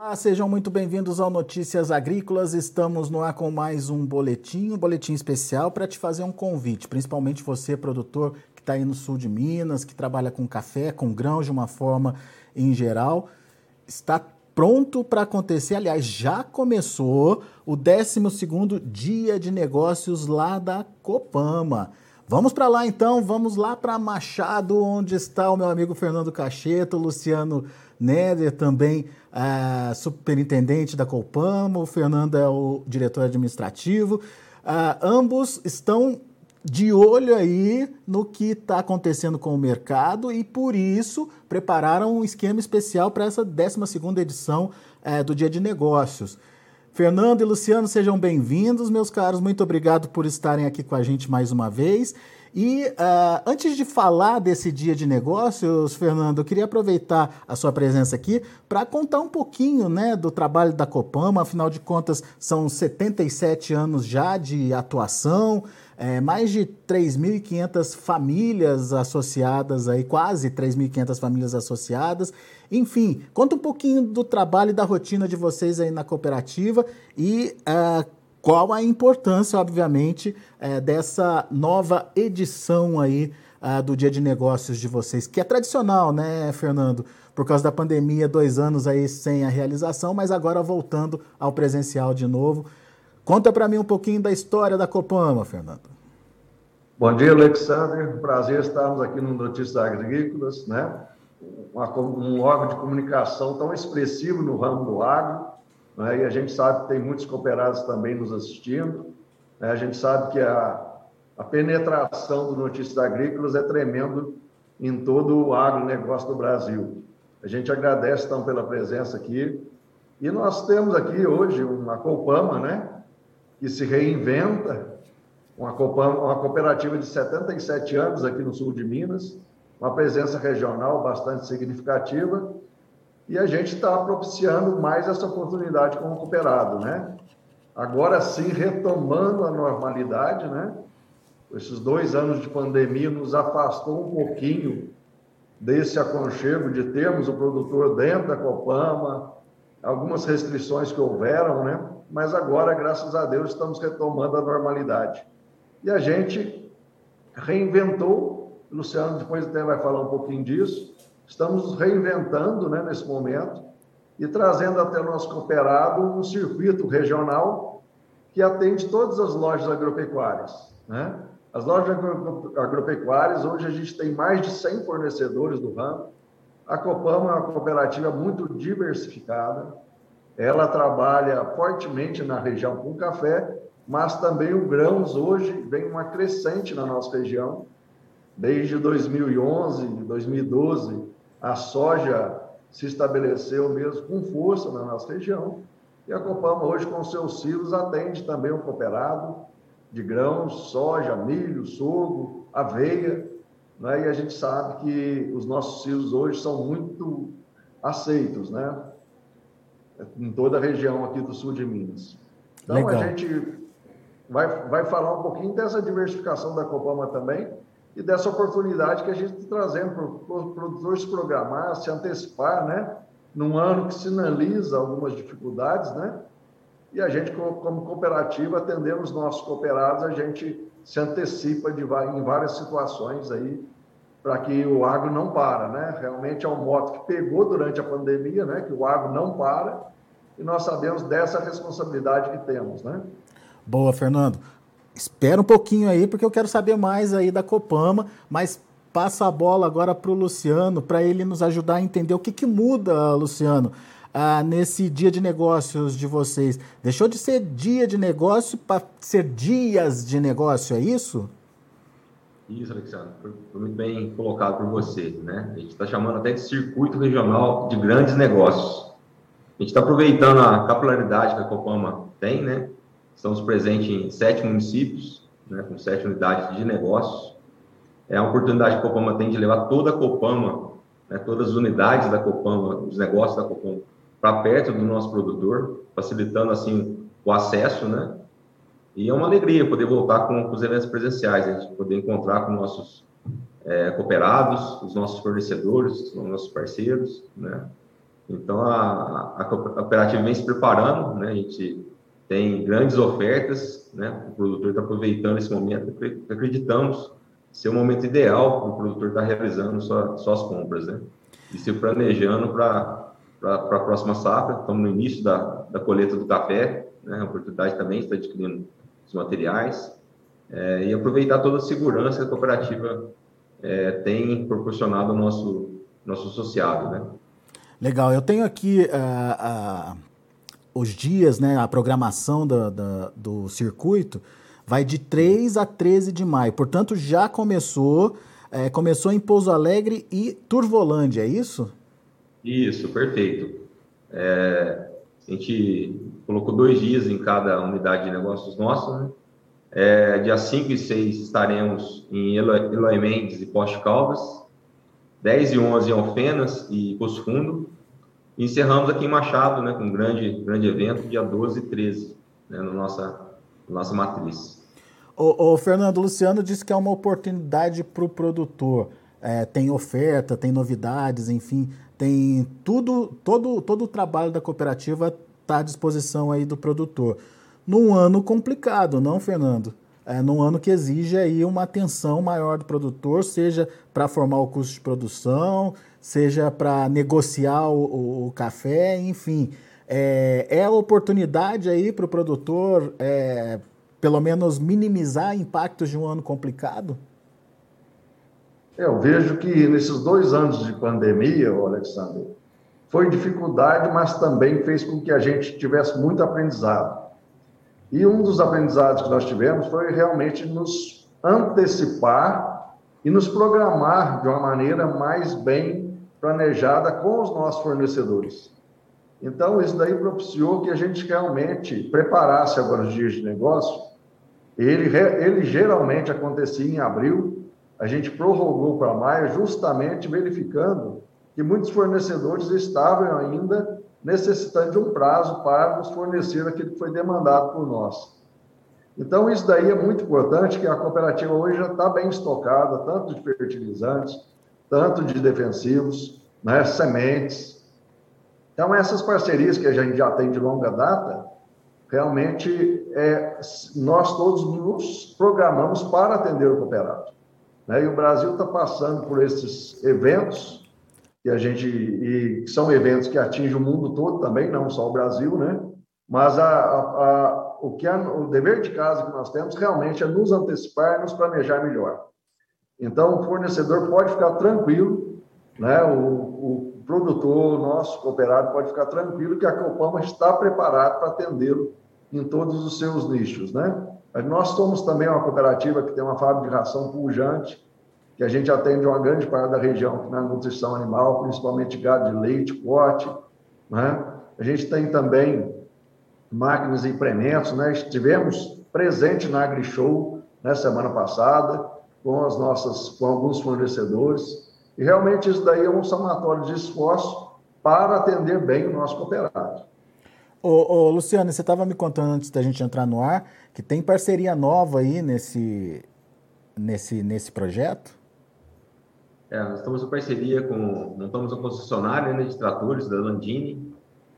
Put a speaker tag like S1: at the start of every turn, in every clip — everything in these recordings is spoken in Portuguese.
S1: Ah, sejam muito bem-vindos ao Notícias Agrícolas. Estamos no ar com mais um boletim, um boletim especial para te fazer um convite, principalmente você, produtor que está aí no sul de Minas, que trabalha com café, com grãos de uma forma em geral. Está pronto para acontecer, aliás, já começou o 12º Dia de Negócios lá da Copama. Vamos para lá então, vamos lá para Machado, onde está o meu amigo Fernando Cacheto, Luciano Néder também é, superintendente da Copama, o Fernando é o diretor administrativo. Uh, ambos estão de olho aí no que está acontecendo com o mercado e, por isso, prepararam um esquema especial para essa 12 edição uh, do Dia de Negócios. Fernando e Luciano, sejam bem-vindos, meus caros. Muito obrigado por estarem aqui com a gente mais uma vez. E uh, antes de falar desse dia de negócios, Fernando, eu queria aproveitar a sua presença aqui para contar um pouquinho né, do trabalho da Copama. Afinal de contas, são 77 anos já de atuação, é, mais de 3.500 famílias associadas, aí, quase 3.500 famílias associadas. Enfim, conta um pouquinho do trabalho e da rotina de vocês aí na cooperativa e uh, qual a importância, obviamente, é, dessa nova edição aí uh, do Dia de Negócios de vocês, que é tradicional, né, Fernando? Por causa da pandemia, dois anos aí sem a realização, mas agora voltando ao presencial de novo. Conta para mim um pouquinho da história da Copama, Fernando.
S2: Bom dia, Alexandre. Prazer estarmos aqui no Notícias Agrícolas, né? Um órgão de comunicação tão expressivo no ramo do agro, né? e a gente sabe que tem muitos cooperados também nos assistindo. Né? A gente sabe que a, a penetração do Notícias Agrícolas é tremendo em todo o agronegócio do Brasil. A gente agradece, então, pela presença aqui. E nós temos aqui hoje uma Copama, né? Que se reinventa, uma, uma cooperativa de 77 anos aqui no sul de Minas, uma presença regional bastante significativa e a gente está propiciando mais essa oportunidade como cooperado, né? Agora sim, retomando a normalidade, né? Esses dois anos de pandemia nos afastou um pouquinho desse aconchego de termos o produtor dentro da Copama, algumas restrições que houveram, né? Mas agora, graças a Deus, estamos retomando a normalidade. E a gente reinventou, o Luciano depois até vai falar um pouquinho disso, Estamos reinventando né, nesse momento e trazendo até o nosso cooperado um circuito regional que atende todas as lojas agropecuárias. Né? As lojas agropecuárias, hoje a gente tem mais de 100 fornecedores do ramo. A Copama é uma cooperativa muito diversificada. Ela trabalha fortemente na região com café, mas também o grãos hoje vem uma crescente na nossa região. Desde 2011, 2012, a soja se estabeleceu mesmo com força na nossa região. E a Copama, hoje, com seus silos, atende também o cooperado de grãos, soja, milho, sorgo, aveia. Né? E a gente sabe que os nossos silos hoje são muito aceitos, né? Em toda a região aqui do sul de Minas. Então, Legal. a gente vai, vai falar um pouquinho dessa diversificação da Copama também e dessa oportunidade que a gente está trazendo para os produtores programar, se antecipar, né? Num ano que sinaliza algumas dificuldades, né? E a gente, como cooperativa, atendendo os nossos cooperados, a gente se antecipa de, em várias situações aí para que o agro não para, né? Realmente é um moto que pegou durante a pandemia, né? Que o agro não para e nós sabemos dessa responsabilidade que temos, né?
S1: Boa, Fernando. Espera um pouquinho aí, porque eu quero saber mais aí da Copama, mas passa a bola agora para o Luciano, para ele nos ajudar a entender o que, que muda, Luciano, ah, nesse dia de negócios de vocês. Deixou de ser dia de negócio para ser dias de negócio, é isso?
S3: Isso, Alexandre, foi, muito bem colocado por você. Né? A gente está chamando até de circuito regional de grandes negócios. A gente está aproveitando a capilaridade que a Copama tem, né? Estamos presentes em sete municípios, né, com sete unidades de negócios. É a oportunidade que a Copama tem de levar toda a Copama, né, todas as unidades da Copama, os negócios da Copama, para perto do nosso produtor, facilitando assim o acesso, né? E é uma alegria poder voltar com, com os eventos presenciais, a gente poder encontrar com nossos é, cooperados, os nossos fornecedores, os nossos parceiros, né? Então, a, a, cooperativa vem se preparando, né? A gente tem grandes ofertas, né? O produtor está aproveitando esse momento, acreditamos ser o momento ideal para o produtor estar tá realizando sua, suas compras, né? E se planejando para a próxima safra. Estamos no início da, da colheita do café, né? A oportunidade também está adquirindo os materiais é, e aproveitar toda a segurança que a cooperativa é, tem proporcionado ao nosso, nosso associado, né?
S1: Legal, eu tenho aqui uh, uh, os dias, né, a programação do, do, do, circuito vai de 3 a 13 de maio, portanto já começou, é, começou em Pouso Alegre e Turvolândia, é isso?
S3: Isso, perfeito. É, a gente colocou dois dias em cada unidade de negócios nossa, né? É, dia 5 e 6 estaremos em Eloy Mendes e Poste Caldas, 10 e 11 em Alfenas e Poço Fundo, encerramos aqui em Machado, né, com um grande, grande evento, dia 12 e 13, né, na nossa, nossa matriz.
S1: O, o Fernando Luciano disse que é uma oportunidade para o produtor. É, tem oferta, tem novidades, enfim, tem tudo, todo, todo o trabalho da cooperativa está à disposição aí do produtor. Num ano complicado, não, Fernando? É, num ano que exige aí uma atenção maior do produtor, seja para formar o custo de produção, seja para negociar o, o, café, enfim. É, é a oportunidade aí para o produtor, é, pelo menos, minimizar impactos de um ano complicado?
S2: Eu vejo que nesses dois anos de pandemia, Alexandre, foi dificuldade, mas também fez com que a gente tivesse muito aprendizado. E um dos aprendizados que nós tivemos foi realmente nos antecipar e nos programar de uma maneira mais bem planejada com os nossos fornecedores. Então, isso daí propiciou que a gente realmente preparasse agora os dias de negócio. Ele, ele geralmente acontecia em abril, a gente prorrogou para maio, justamente verificando que muitos fornecedores estavam ainda necessitando de um prazo para nos fornecer aquilo que foi demandado por nós. Então, isso daí é muito importante, que a cooperativa hoje já está bem estocada, tanto de fertilizantes, tanto de defensivos, né, sementes. Então, essas parcerias que a gente já tem de longa data, realmente é, nós todos nos programamos para atender o cooperado. Né? E o Brasil está passando por esses eventos, que a gente e são eventos que atingem o mundo todo também, não só o Brasil, né? Mas a, a, a, o que o dever de casa que nós temos realmente é nos antecipar, nos planejar melhor. Então, o fornecedor pode ficar tranquilo, né? O, o produtor, nosso cooperado, pode ficar tranquilo que a Copama está preparado para atendê-lo em todos os seus nichos, né? Nós somos também uma cooperativa que tem uma fábrica de ração pujante, que a gente atende uma grande parte da região na nutrição animal, principalmente gado de leite, corte. Né? A gente tem também máquinas e implementos. Né? Estivemos presente na AgriShow na né, semana passada, com, as nossas, com alguns fornecedores, e realmente isso daí é um somatório de esforço para atender bem o nosso cooperado.
S1: Ô, ô, Luciano, você estava me contando antes da gente entrar no ar que tem parceria nova aí nesse, nesse, nesse projeto?
S3: É, nós estamos em parceria com, montamos uma concessionária né, de tratores da Landini,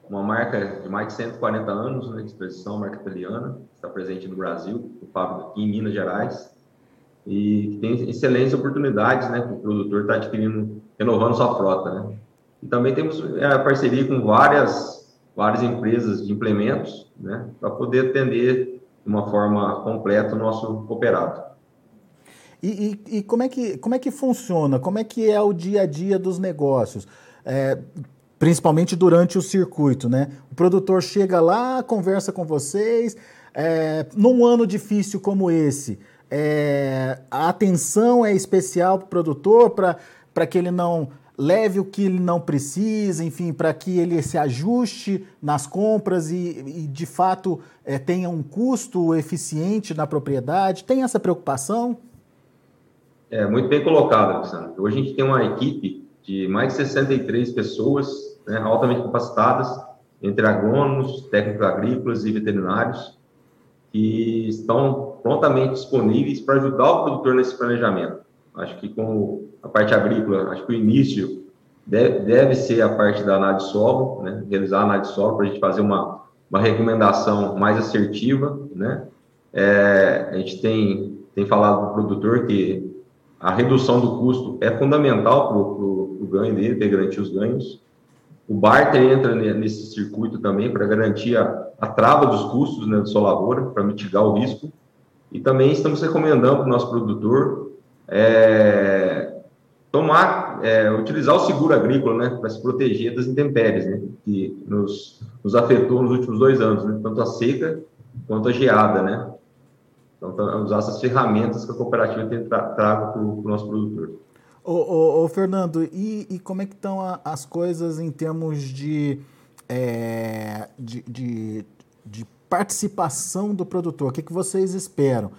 S3: uma marca de mais de 140 anos né, de expressão, marca italiana, está presente no Brasil, o fábrica aqui em Minas Gerais, e tem excelentes oportunidades, né, o produtor está adquirindo, renovando sua frota, né. E também temos é, parceria com várias, várias empresas de implementos, né, para poder atender de uma forma completa o nosso cooperado.
S1: E, e, e, como, é que, como é que funciona? Como é que é o dia a dia dos negócios? É, principalmente durante o circuito, né? O produtor chega lá, conversa com vocês. É, num ano difícil como esse, é, a atenção é especial para o produtor para que ele não leve o que ele não precisa, enfim, para que ele se ajuste nas compras e, e de fato é, tenha um custo eficiente na propriedade. Tem essa preocupação?
S3: É, muito bem colocado, Alexandre. Hoje a gente tem uma equipe de mais de 63 pessoas, né, altamente capacitadas, entre agrônomos, técnicos agrícolas e veterinários, que estão prontamente disponíveis para ajudar o produtor nesse planejamento. Acho que com a parte agrícola, acho que o início deve, deve ser a parte da análise solo, né? realizar a análise solo para a gente fazer uma, uma recomendação mais assertiva, né? É, a gente tem, tem falado para o produtor que a redução do custo é fundamental para o ganho dele, para garantir os ganhos. O barter entra nesse circuito também para garantir a, a, trava dos custos né, da sua lavoura, para mitigar o risco. E também estamos recomendando para o nosso produtor é, tomar, é, utilizar o seguro agrícola, né, para se proteger das intempéries, né, que nos, nos afetou nos últimos dois anos, né, tanto a seca quanto a geada, né. Então, tá, usar essas ferramentas que a cooperativa tem tra trago para o nosso produtor.
S1: Ô, ô, ô Fernando, e, e, como é que estão a, as coisas em termos de, é, de, de, de, participação do produtor? O que, que vocês esperam?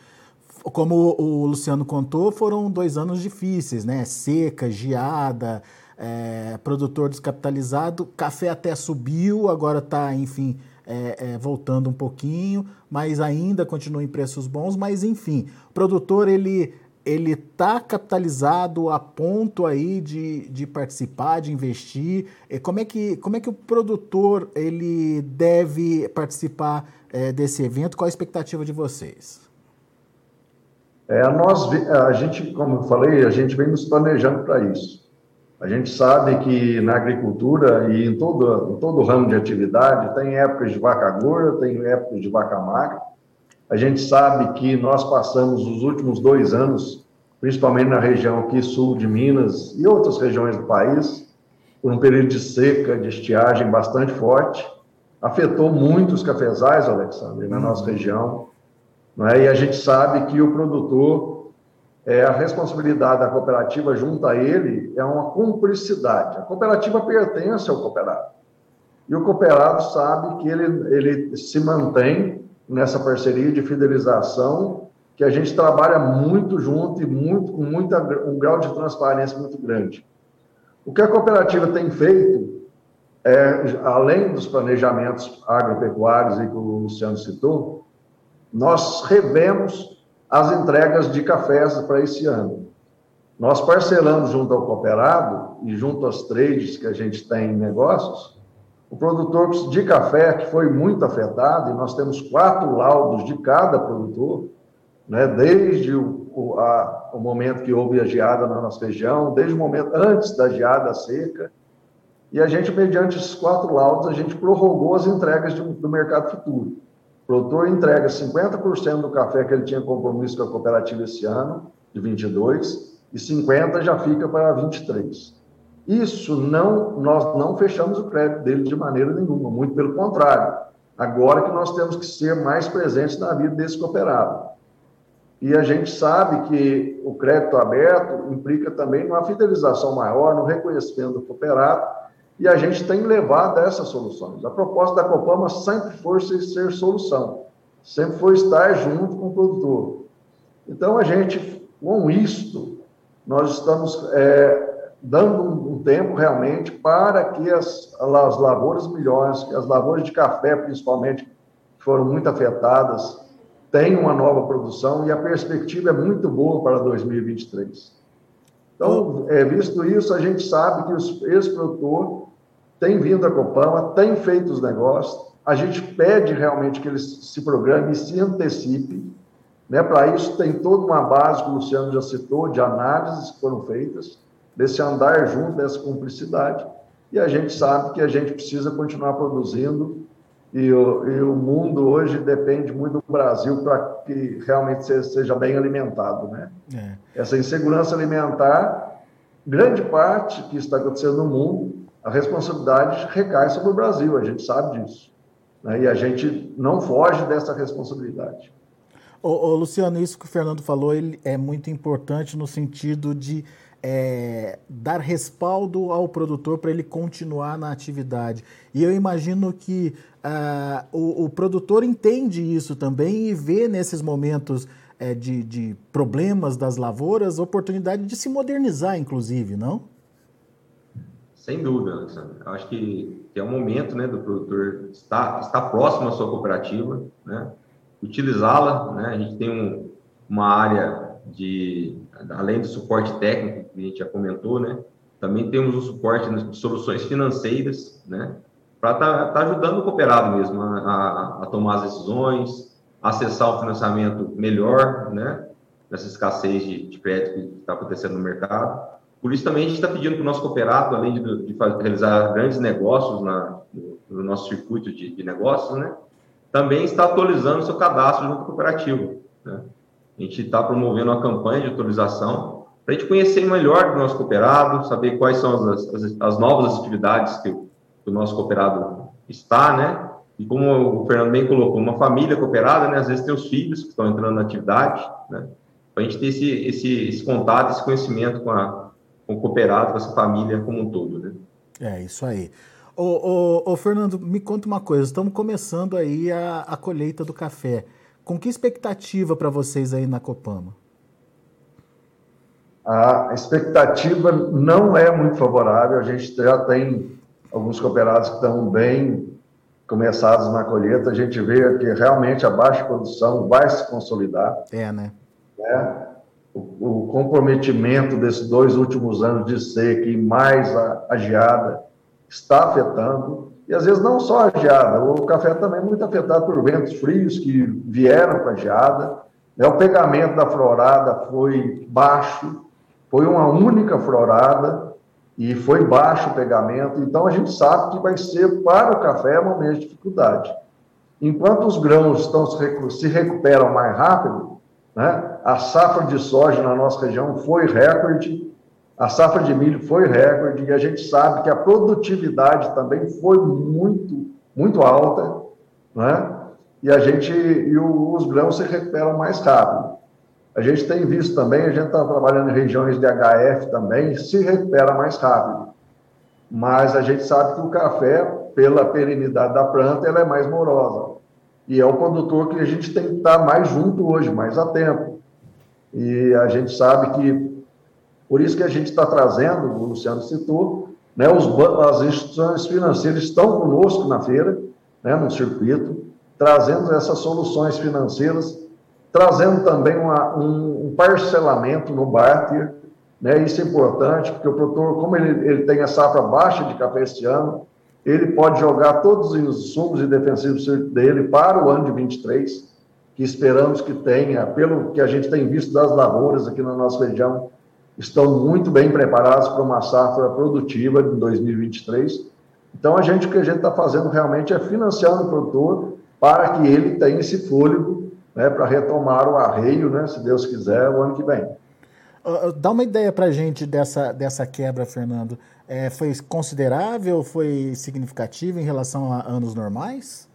S1: Como o, o Luciano contou, foram dois anos difíceis, né? Seca, geada, é, produtor descapitalizado, café até subiu, agora está, enfim, é, é, voltando um pouquinho, mas ainda continua em preços bons. Mas enfim, o produtor ele ele está capitalizado a ponto aí de, de participar, de investir. Como é que como é que o produtor ele deve participar é, desse evento? Qual a expectativa de vocês?
S2: É, nós, a gente, como eu falei, a gente vem nos planejando para isso. A gente sabe que na agricultura e em todo, em todo ramo de atividade tem épocas de vaca gorda, tem épocas de vaca magra. A gente sabe que nós passamos os últimos dois anos, principalmente na região aqui sul de Minas e outras regiões do país, por um período de seca, de estiagem bastante forte. Afetou muito os cafezais, Alexandre, na nossa região. É? E a gente sabe que o produtor é, a responsabilidade da cooperativa junto a ele é uma cumplicidade. A cooperativa pertence ao cooperado. E o cooperado sabe que ele, ele se mantém nessa parceria de fidelização, que a gente trabalha muito junto e muito, com muita, um grau de transparência muito grande. O que a cooperativa tem feito, é, além dos planejamentos agropecuários que o Luciano citou, nós revemos as entregas de cafés para esse ano. Nós parcelamos junto ao cooperado e junto às trades que a gente tem em negócios, o produtor de café que foi muito afetado, e nós temos quatro laudos de cada produtor, né, desde o, o, a, o momento que houve a geada na nossa região, desde o momento antes da geada seca, e a gente, mediante esses quatro laudos, a gente prorrogou as entregas do mercado futuro. O produtor entrega 50% do café que ele tinha compromisso com a cooperativa esse ano, de 22, e 50% já fica para 23. Isso não, nós não fechamos o crédito dele de maneira nenhuma, muito pelo contrário. Agora que nós temos que ser mais presentes na vida desse cooperado. E a gente sabe que o crédito aberto implica também uma fidelização maior, no reconhecimento do cooperado, e a gente tem levado essas soluções. A proposta da Copama sempre foi ser solução, sempre foi estar junto com o produtor. Então, a gente, com isto, nós estamos é, dando um, tempo realmente para que as, as lavouras melhores, as lavouras de café, principalmente, que foram muito afetadas, tenham uma nova produção e a perspectiva é muito boa para 2023. Então, é, visto isso, a gente sabe que os, esse produtor tem vindo a Copama, tem feito os negócios. A gente pede realmente que eles se programem e se antecipem. Né? Para isso, tem toda uma base que o Luciano já citou, de análises que foram feitas, desse andar junto, dessa cumplicidade. E a gente sabe que a gente precisa continuar produzindo e o, e o, mundo hoje depende muito do Brasil para que realmente seja bem alimentado, né? É. Essa insegurança alimentar, grande parte que está acontecendo no mundo, a responsabilidade recai sobre o Brasil, a gente sabe disso. Né? E a gente não foge dessa responsabilidade.
S1: Ô, ô, Luciano, isso que o Fernando falou ele é muito importante no sentido de é, dar respaldo ao produtor para ele continuar na atividade. E eu imagino que uh, o, o, produtor entende isso também e vê nesses momentos é, de, de problemas das lavouras oportunidade de se modernizar, inclusive, não?
S3: Sem dúvida, Alexandre. Acho que, que é o momento né, do produtor estar, estar próximo à sua cooperativa, né, utilizá-la. Né, a gente tem um, uma área de, além do suporte técnico, que a gente já comentou, né, Também temos o suporte de soluções financeiras, né? Para estar tá, tá ajudando o cooperado mesmo a, a, a, tomar as decisões, acessar o financiamento melhor, né? Nessa escassez de, de crédito que está acontecendo no mercado. Por isso também a gente está pedindo para o nosso cooperado, além de, de realizar grandes negócios na, no, no nosso circuito de, de negócios, né? Também está atualizando seu cadastro junto com o cooperativo, né? A gente está promovendo uma campanha de atualização para a gente conhecer melhor do nosso cooperado, saber quais são as, as, as novas atividades que que o, nosso cooperado está, né? E como o Fernando bem colocou, uma família cooperada, né? Às vezes tem os filhos que estão entrando na atividade, né? Para a gente ter esse, esse, esse contato, esse conhecimento com, a, com o cooperado, com essa família como um todo, né?
S1: É, isso aí. Ô, ô, ô, Fernando, me conta uma coisa. Estamos começando aí a, a colheita do café. Com que expectativa para vocês aí na Copama?
S2: A expectativa não é muito favorável. A gente já tem alguns cooperados que estão bem começados na colheita. A gente vê que realmente a baixa produção vai se consolidar.
S1: É, né?
S2: É. O, comprometimento desses dois últimos anos de seca e mais a, a geada está afetando. E às vezes não só a geada, o café também é muito afetado por ventos frios que vieram com a geada. Né? O pegamento da florada foi baixo, foi uma única florada e foi baixo o pegamento. Então a gente sabe que vai ser para o café um momento de dificuldade. Enquanto os grãos estão se recuperam mais rápido, né? a safra de soja na nossa região foi recorde, a safra de milho foi recorde e a gente sabe que a produtividade também foi muito, muito alta, né? E a gente e os grãos se recuperam mais rápido. A gente tem visto também, a gente está trabalhando em regiões de HF também, se recupera mais rápido. Mas a gente sabe que o café, pela perenidade da planta, ela é mais morosa. E é o produtor que a gente tem que estar mais junto hoje, mais a tempo. E a gente sabe que por isso que a gente está trazendo, o Luciano citou, né, os, as instituições financeiras estão conosco na feira, né, no circuito, trazendo essas soluções financeiras, trazendo também uma, um, um, parcelamento no barter, né, isso é importante, porque o produtor, como ele, ele tem a safra baixa de café este ano, ele pode jogar todos os insumos e defensivos dele para o ano de 23, que esperamos que tenha, pelo que a gente tem visto das lavouras aqui na nossa região, estão muito bem preparados para uma safra produtiva em 2023. Então, a gente, o que a gente está fazendo realmente é financiando o produtor para que ele tenha esse fôlego né, para retomar o arreio, né, se Deus quiser, o ano que vem.
S1: Dá uma ideia para a gente dessa, dessa quebra, Fernando. É, foi considerável, foi significativa em relação a anos normais?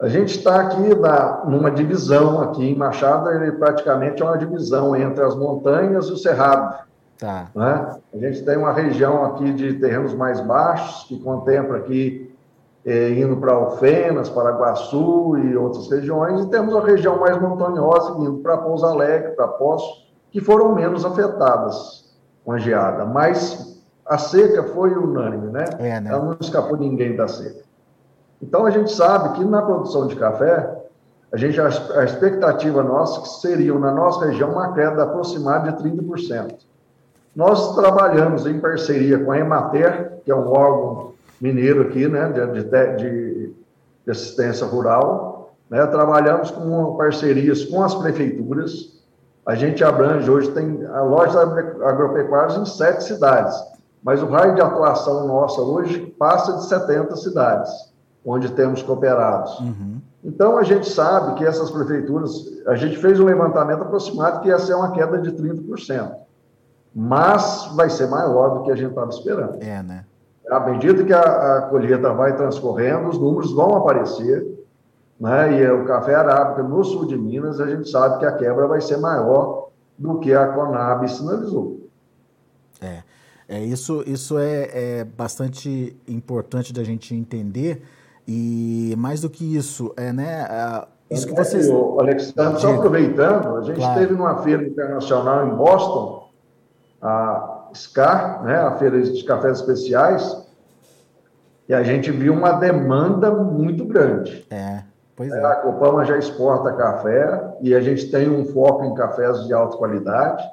S2: A gente está aqui na, numa divisão aqui em Machado, ele praticamente é uma divisão entre as montanhas e o cerrado. Tá. Né? A gente tem uma região aqui de terrenos mais baixos, que contempla aqui eh, indo para Alfenas, Paraguaçu e outras regiões, e temos a região mais montanhosa, indo para Pouso Alegre, para Poço, que foram menos afetadas com a geada. Mas a seca foi unânime, né? É, né? Ela não escapou ninguém da seca. Então, a gente sabe que na produção de café, a, gente, a, a expectativa nossa seria, na nossa região, uma queda aproximada de 30%. Nós trabalhamos em parceria com a Emater, que é um órgão mineiro aqui, né, de, de, de assistência rural, né, trabalhamos com parcerias com as prefeituras, a gente abrange hoje, tem lojas agropecuárias em sete cidades, mas o raio de atuação nossa hoje passa de 70 cidades onde temos cooperados. Uhum. Então, a gente sabe que essas prefeituras, a gente fez um levantamento aproximado que ia ser uma queda de 30%, mas vai ser maior do que a gente estava esperando.
S1: É, né?
S2: À medida que a, a colheita vai transcorrendo, os números vão aparecer, né? e o café arábica no sul de Minas, a gente sabe que a quebra vai ser maior do que a Conab sinalizou.
S1: É, é isso, isso é, é bastante importante da gente entender, e mais do que isso, é, né? Isso que vocês.
S2: O Alexandre, só aproveitando, a gente claro. esteve numa feira internacional em Boston, a SCAR, né, a feira de cafés especiais, e a gente viu uma demanda muito grande.
S1: É, pois é.
S2: A Copama já exporta café e a gente tem um foco em cafés de alta qualidade.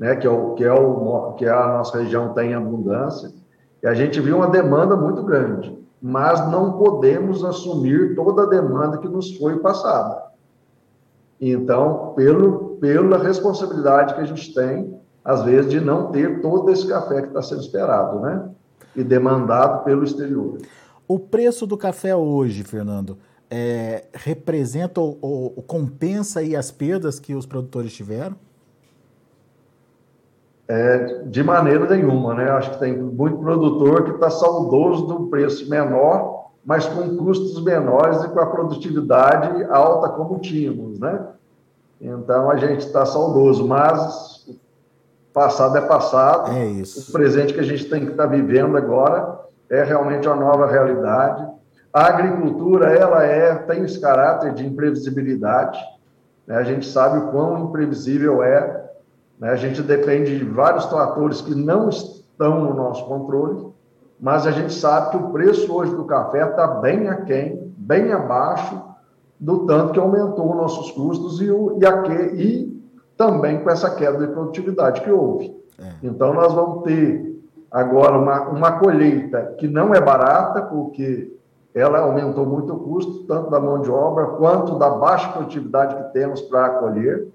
S2: né, que, é o, que, é o, que a nossa região tem abundância, e a gente viu uma demanda muito grande, mas não podemos assumir toda a demanda que nos foi passada. Então, pelo, pela responsabilidade que a gente tem, às vezes, de não ter todo esse café que está sendo esperado, né? E demandado pelo exterior.
S1: O preço do café hoje, Fernando, é, representa ou, ou, compensa aí as perdas que os produtores tiveram?
S2: É, de maneira nenhuma, né? Acho que tem muito produtor que está saudoso do preço menor, mas com custos menores e com a produtividade alta como tínhamos, né? Então a gente está saudoso, mas passado é passado.
S1: É isso.
S2: O presente que a gente tem que estar tá vivendo agora é realmente uma nova realidade. A agricultura ela é tem esse caráter de imprevisibilidade. Né? A gente sabe o quão imprevisível é né? A gente depende de vários fatores que não estão no nosso controle, mas a gente sabe que o preço hoje do café está bem aquém, bem abaixo do tanto que aumentou nossos custos e, o, e, a que, e também com essa queda de produtividade que houve. É. Então, nós vamos ter agora uma, uma colheita que não é barata, porque ela aumentou muito o custo, tanto da mão de obra quanto da baixa produtividade que temos para colher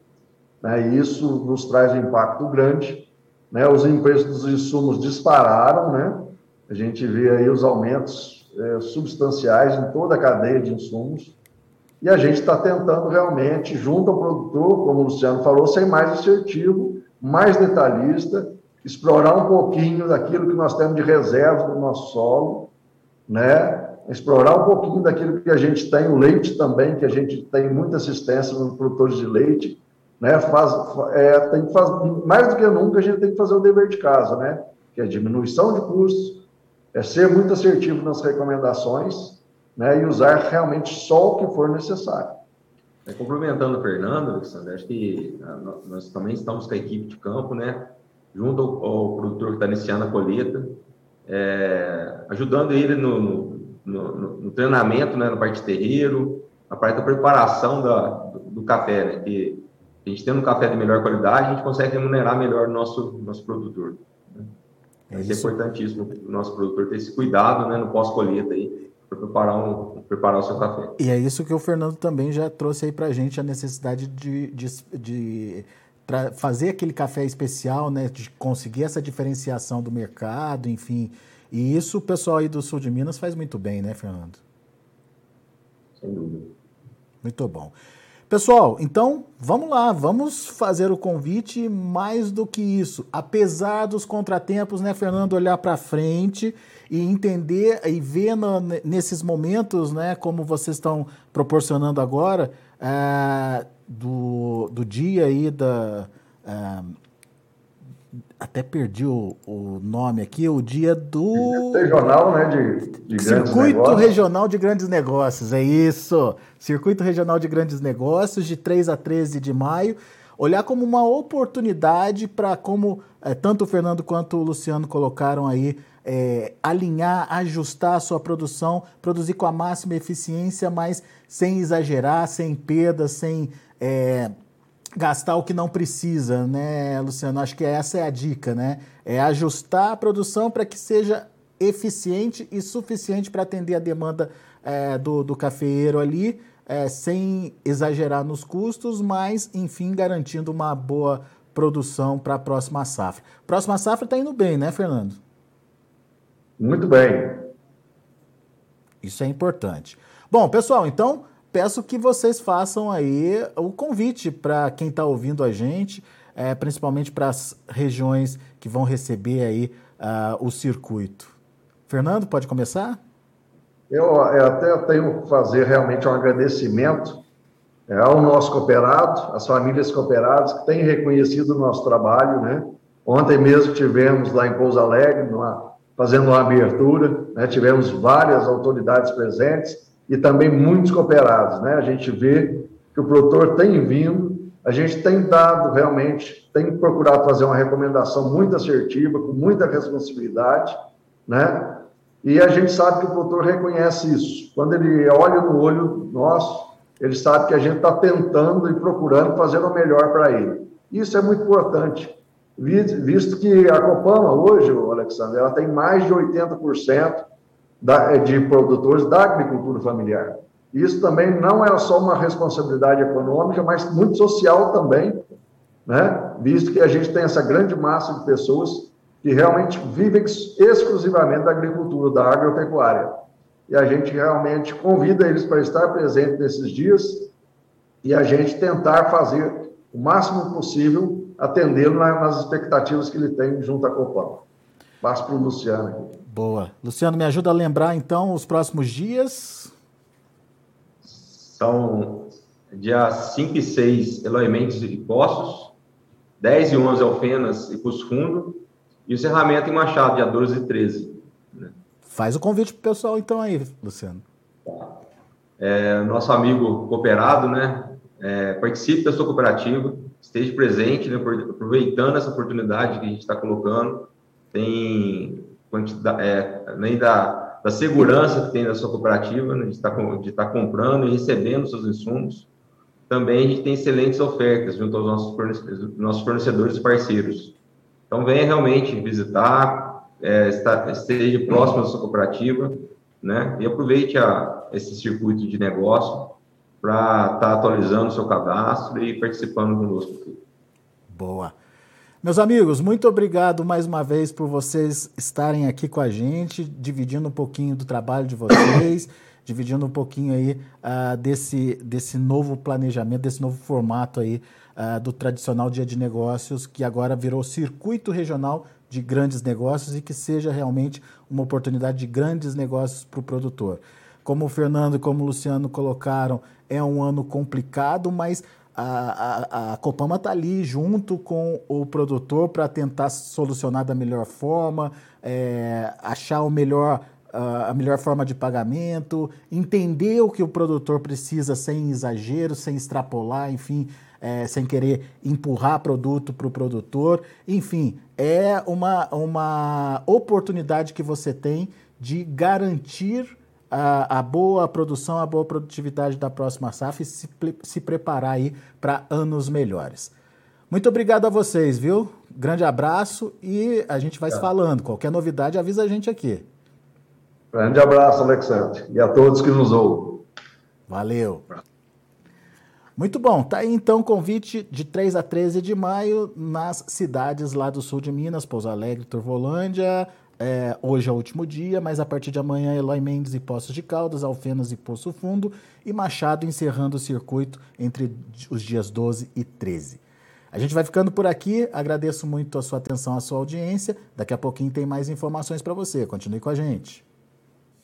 S2: né, e isso nos traz um impacto grande. Né, os preços dos insumos dispararam, né, a gente vê aí os aumentos é, substanciais em toda a cadeia de insumos, e a gente está tentando realmente, junto ao produtor, como o Luciano falou, ser mais assertivo, mais detalhista, explorar um pouquinho daquilo que nós temos de reserva no nosso solo, né? Explorar um pouquinho daquilo que a gente tem, o leite também, que a gente tem muita assistência nos produtores de leite, né? Faz, é, tem que fazer, mais do que nunca, a gente tem que fazer o dever de casa, né? Que é diminuição de custos, é ser muito assertivo nas recomendações, né? E usar realmente só o que for necessário.
S3: É, complementando o Fernando, Alexandre, acho que ah, nós também estamos com a equipe de campo, né? Junto ao, ao produtor que está iniciando a colheita, é, ajudando ele no, no, no, no, treinamento, né? Na parte de terreiro, na parte da preparação da, do, do café, né? Que a gente tendo um café de melhor qualidade, a gente consegue remunerar melhor o nosso, nosso produtor. Né? É, isso. é importantíssimo o nosso produtor ter esse cuidado né, no pós-colheita aí, para preparar, um, preparar o seu café.
S1: E é isso que o Fernando também já trouxe aí para a gente, a necessidade de, de, de fazer aquele café especial, né, de conseguir essa diferenciação do mercado, enfim. E isso o pessoal aí do sul de Minas faz muito bem, né, Fernando?
S3: Sem dúvida.
S1: Muito bom. Pessoal, então vamos lá, vamos fazer o convite mais do que isso. Apesar dos contratempos, né, Fernando, olhar para frente e entender e ver no, nesses momentos, né, como vocês estão proporcionando agora, é, do, do dia aí da. É, até perdi o, o, nome aqui, o dia do.
S2: Regional, né? De, de
S1: Circuito Regional de Grandes Negócios, é isso. Circuito Regional de Grandes Negócios, de 3 a 13 de maio. Olhar como uma oportunidade para, como é, tanto o Fernando quanto o Luciano colocaram aí, é, alinhar, ajustar a sua produção, produzir com a máxima eficiência, mas sem exagerar, sem perdas, sem. É, gastar o que não precisa, né, Luciano? Acho que essa é a dica, né? É ajustar a produção para que seja eficiente e suficiente para atender a demanda é, do, do cafeeiro ali, é, sem exagerar nos custos, mas, enfim, garantindo uma boa produção para a próxima safra. Próxima safra está indo bem, né, Fernando?
S2: Muito bem.
S1: Isso é importante. Bom, pessoal, então peço que vocês façam aí o convite para quem está ouvindo a gente, é, principalmente para as regiões que vão receber aí uh, o circuito. Fernando, pode começar?
S2: Eu, eu até tenho que fazer realmente um agradecimento é, ao nosso cooperado, às famílias cooperadas que têm reconhecido o nosso trabalho, né? Ontem mesmo tivemos lá em Pouso Alegre, numa, fazendo uma abertura, né? tivemos várias autoridades presentes, e também muitos cooperados. Né? A gente vê que o produtor tem vindo, a gente tem dado realmente, tem procurado fazer uma recomendação muito assertiva, com muita responsabilidade, né? E a gente sabe que o produtor reconhece isso. Quando ele olha no olho nosso, ele sabe que a gente está tentando e procurando fazer o melhor para ele. Isso é muito importante, visto que a Copama hoje, Alexandre, ela tem mais de 80% da, de produtores da agricultura familiar. Isso também não é só uma responsabilidade econômica, mas muito social também, né? visto que a gente tem essa grande massa de pessoas que realmente vivem exclusivamente da agricultura, da agropecuária. E a gente realmente convida eles para estar presente nesses dias e a gente tentar fazer o máximo possível atendê-lo nas expectativas que ele tem junto à Copam. Passo para o Luciano aqui.
S1: Boa. Luciano, me ajuda a lembrar então os próximos dias.
S3: São dia 5 e 6, Eloy Mendes e Poços, 10 e 11, Alfenas e Cus Fundo, e o encerramento em Machado, dia 12 e 13.
S1: Né? Faz o convite para o pessoal então aí, Luciano. Tá.
S3: É, nosso amigo cooperado, né? É, participe da sua cooperativa, esteja presente, né, aproveitando essa oportunidade que a gente está colocando. Tem quantidade, é, além da, da segurança que tem na sua cooperativa, né, de estar tá, tá comprando e recebendo seus insumos, também a gente tem excelentes ofertas junto aos nossos fornecedores, nossos fornecedores parceiros. Então, venha realmente visitar, é, está, esteja próximo da sua cooperativa, né, e aproveite a, esse circuito de negócio para estar tá atualizando o seu cadastro e participando conosco.
S1: Boa. Meus amigos, muito obrigado mais uma vez por vocês estarem aqui com a gente, dividindo um pouquinho do trabalho de vocês, dividindo um pouquinho aí uh, desse, desse novo planejamento, desse novo formato aí uh, do tradicional dia de negócios, que agora virou circuito regional de grandes negócios e que seja realmente uma oportunidade de grandes negócios para o produtor. Como o Fernando e como o Luciano colocaram, é um ano complicado, mas a, a, a Copama está ali junto com o produtor para tentar solucionar da melhor forma, é, achar o melhor, a melhor forma de pagamento, entender o que o produtor precisa sem exagero, sem extrapolar, enfim, é, sem querer empurrar produto para o produtor. Enfim, é uma, uma oportunidade que você tem de garantir a, a, boa produção, a boa produtividade da próxima safra e se, se preparar aí para anos melhores. Muito obrigado a vocês, viu? Grande abraço e a gente vai é. se falando. Qualquer novidade, avisa a gente aqui.
S2: Grande abraço, Alexandre, e a todos que nos ouvem.
S1: Valeu. Muito bom, tá aí então o convite de 3 a 13 de maio nas cidades lá do sul de Minas, Pouso Alegre, Turvolândia, é, hoje é o último dia, mas a partir de amanhã, Eloy Mendes e Poços de Caldas, Alfenas e Poço Fundo, e Machado encerrando o circuito entre os dias 12 e 13. A gente vai ficando por aqui, agradeço muito a sua atenção, a sua audiência. Daqui a pouquinho tem mais informações para você. Continue com a gente.